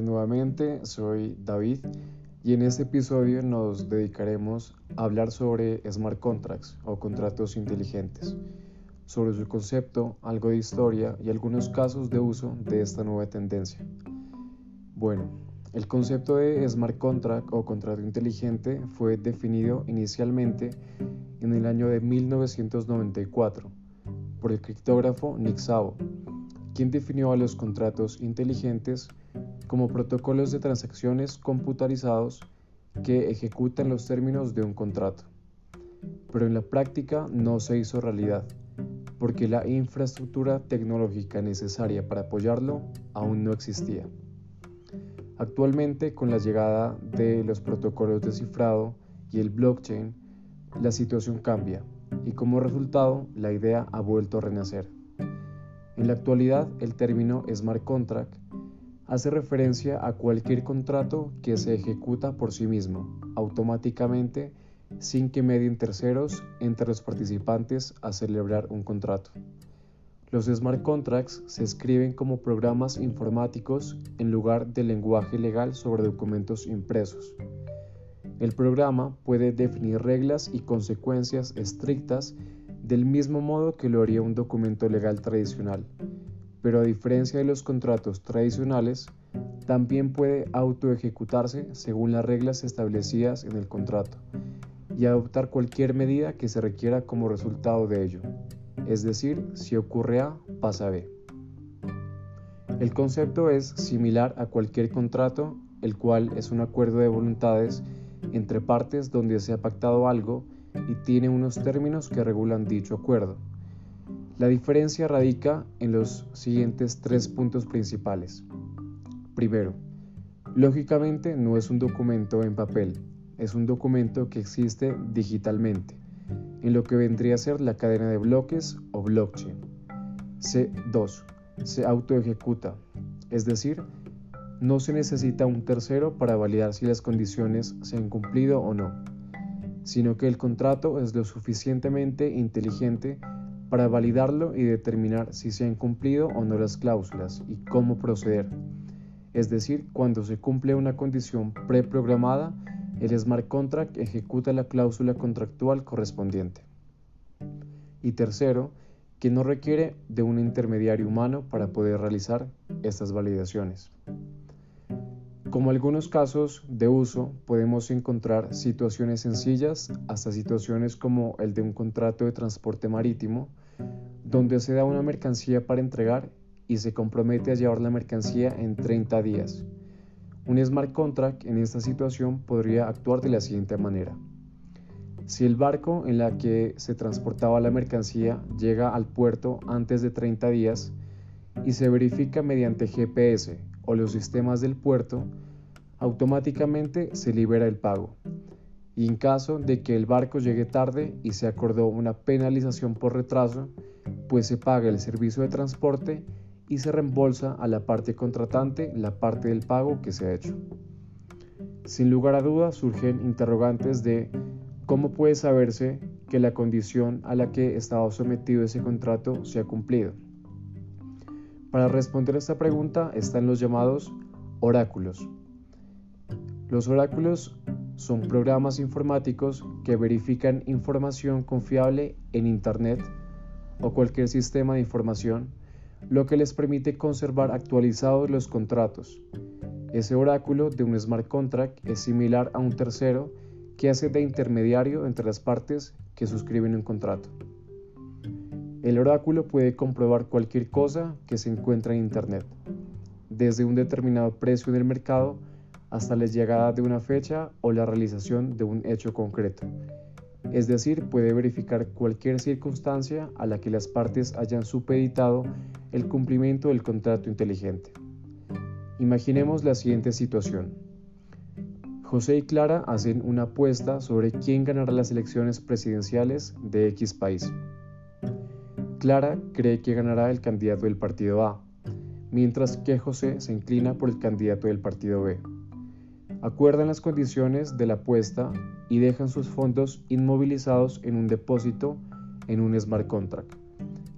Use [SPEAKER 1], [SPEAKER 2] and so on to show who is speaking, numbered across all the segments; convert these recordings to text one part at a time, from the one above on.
[SPEAKER 1] Nuevamente, soy David y en este episodio nos dedicaremos a hablar sobre smart contracts o contratos inteligentes, sobre su concepto, algo de historia y algunos casos de uso de esta nueva tendencia. Bueno, el concepto de smart contract o contrato inteligente fue definido inicialmente en el año de 1994 por el criptógrafo Nick Szabo quien definió a los contratos inteligentes como protocolos de transacciones computarizados que ejecutan los términos de un contrato. Pero en la práctica no se hizo realidad, porque la infraestructura tecnológica necesaria para apoyarlo aún no existía. Actualmente, con la llegada de los protocolos de cifrado y el blockchain, la situación cambia y como resultado la idea ha vuelto a renacer. En la actualidad, el término smart contract hace referencia a cualquier contrato que se ejecuta por sí mismo, automáticamente, sin que medien terceros entre los participantes a celebrar un contrato. Los smart contracts se escriben como programas informáticos en lugar del lenguaje legal sobre documentos impresos. El programa puede definir reglas y consecuencias estrictas del mismo modo que lo haría un documento legal tradicional, pero a diferencia de los contratos tradicionales, también puede autoejecutarse según las reglas establecidas en el contrato y adoptar cualquier medida que se requiera como resultado de ello, es decir, si ocurre A, pasa B. El concepto es similar a cualquier contrato, el cual es un acuerdo de voluntades entre partes donde se ha pactado algo y tiene unos términos que regulan dicho acuerdo. La diferencia radica en los siguientes tres puntos principales. Primero, lógicamente no es un documento en papel, es un documento que existe digitalmente, en lo que vendría a ser la cadena de bloques o blockchain. C2. Se autoejecuta, es decir, no se necesita un tercero para validar si las condiciones se han cumplido o no sino que el contrato es lo suficientemente inteligente para validarlo y determinar si se han cumplido o no las cláusulas y cómo proceder. Es decir, cuando se cumple una condición preprogramada, el smart contract ejecuta la cláusula contractual correspondiente. Y tercero, que no requiere de un intermediario humano para poder realizar estas validaciones. Como algunos casos de uso, podemos encontrar situaciones sencillas hasta situaciones como el de un contrato de transporte marítimo, donde se da una mercancía para entregar y se compromete a llevar la mercancía en 30 días. Un smart contract en esta situación podría actuar de la siguiente manera. Si el barco en la que se transportaba la mercancía llega al puerto antes de 30 días y se verifica mediante GPS o los sistemas del puerto, automáticamente se libera el pago. Y en caso de que el barco llegue tarde y se acordó una penalización por retraso, pues se paga el servicio de transporte y se reembolsa a la parte contratante la parte del pago que se ha hecho. Sin lugar a dudas surgen interrogantes de cómo puede saberse que la condición a la que estaba sometido ese contrato se ha cumplido. Para responder a esta pregunta están los llamados oráculos. Los oráculos son programas informáticos que verifican información confiable en Internet o cualquier sistema de información, lo que les permite conservar actualizados los contratos. Ese oráculo de un smart contract es similar a un tercero que hace de intermediario entre las partes que suscriben un contrato. El oráculo puede comprobar cualquier cosa que se encuentra en Internet, desde un determinado precio en el mercado hasta la llegada de una fecha o la realización de un hecho concreto. Es decir, puede verificar cualquier circunstancia a la que las partes hayan supeditado el cumplimiento del contrato inteligente. Imaginemos la siguiente situación. José y Clara hacen una apuesta sobre quién ganará las elecciones presidenciales de X país. Clara cree que ganará el candidato del partido A, mientras que José se inclina por el candidato del partido B. Acuerdan las condiciones de la apuesta y dejan sus fondos inmovilizados en un depósito en un smart contract,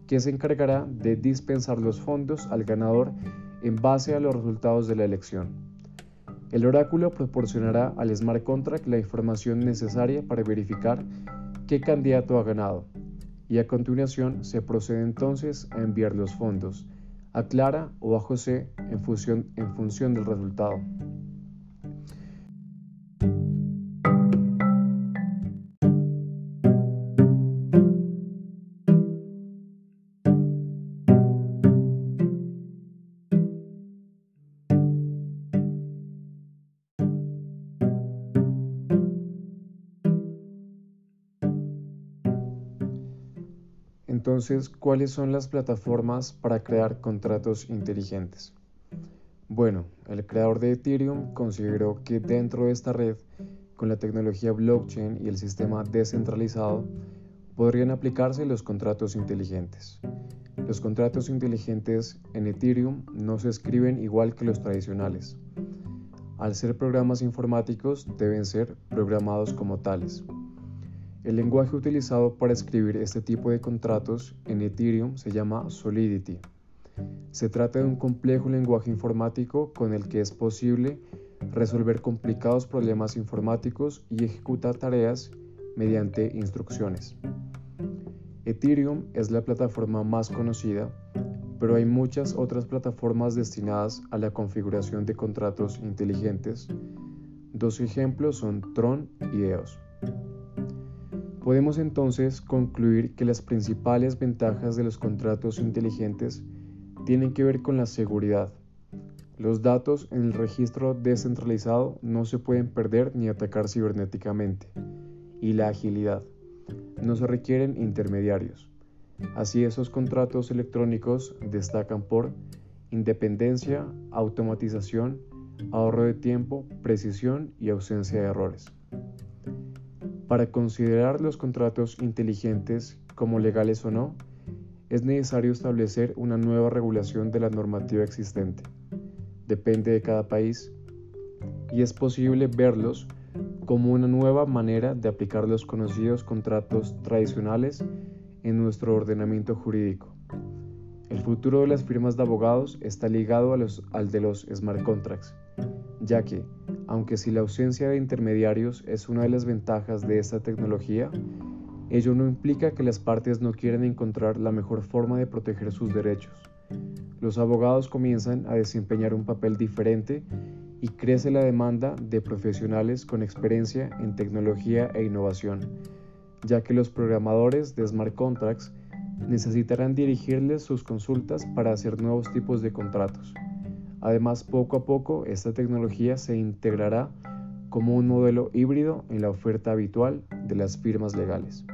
[SPEAKER 1] que se encargará de dispensar los fondos al ganador en base a los resultados de la elección. El oráculo proporcionará al smart contract la información necesaria para verificar qué candidato ha ganado y a continuación se procede entonces a enviar los fondos a Clara o a José en función, en función del resultado. Entonces, ¿cuáles son las plataformas para crear contratos inteligentes? Bueno, el creador de Ethereum consideró que dentro de esta red, con la tecnología blockchain y el sistema descentralizado, podrían aplicarse los contratos inteligentes. Los contratos inteligentes en Ethereum no se escriben igual que los tradicionales. Al ser programas informáticos, deben ser programados como tales. El lenguaje utilizado para escribir este tipo de contratos en Ethereum se llama Solidity. Se trata de un complejo lenguaje informático con el que es posible resolver complicados problemas informáticos y ejecutar tareas mediante instrucciones. Ethereum es la plataforma más conocida, pero hay muchas otras plataformas destinadas a la configuración de contratos inteligentes. Dos ejemplos son Tron y EOS. Podemos entonces concluir que las principales ventajas de los contratos inteligentes tienen que ver con la seguridad. Los datos en el registro descentralizado no se pueden perder ni atacar cibernéticamente. Y la agilidad. No se requieren intermediarios. Así esos contratos electrónicos destacan por independencia, automatización, ahorro de tiempo, precisión y ausencia de errores. Para considerar los contratos inteligentes como legales o no, es necesario establecer una nueva regulación de la normativa existente. Depende de cada país y es posible verlos como una nueva manera de aplicar los conocidos contratos tradicionales en nuestro ordenamiento jurídico. El futuro de las firmas de abogados está ligado al de los smart contracts, ya que aunque si la ausencia de intermediarios es una de las ventajas de esta tecnología, ello no implica que las partes no quieran encontrar la mejor forma de proteger sus derechos. Los abogados comienzan a desempeñar un papel diferente y crece la demanda de profesionales con experiencia en tecnología e innovación, ya que los programadores de smart contracts necesitarán dirigirles sus consultas para hacer nuevos tipos de contratos. Además, poco a poco esta tecnología se integrará como un modelo híbrido en la oferta habitual de las firmas legales.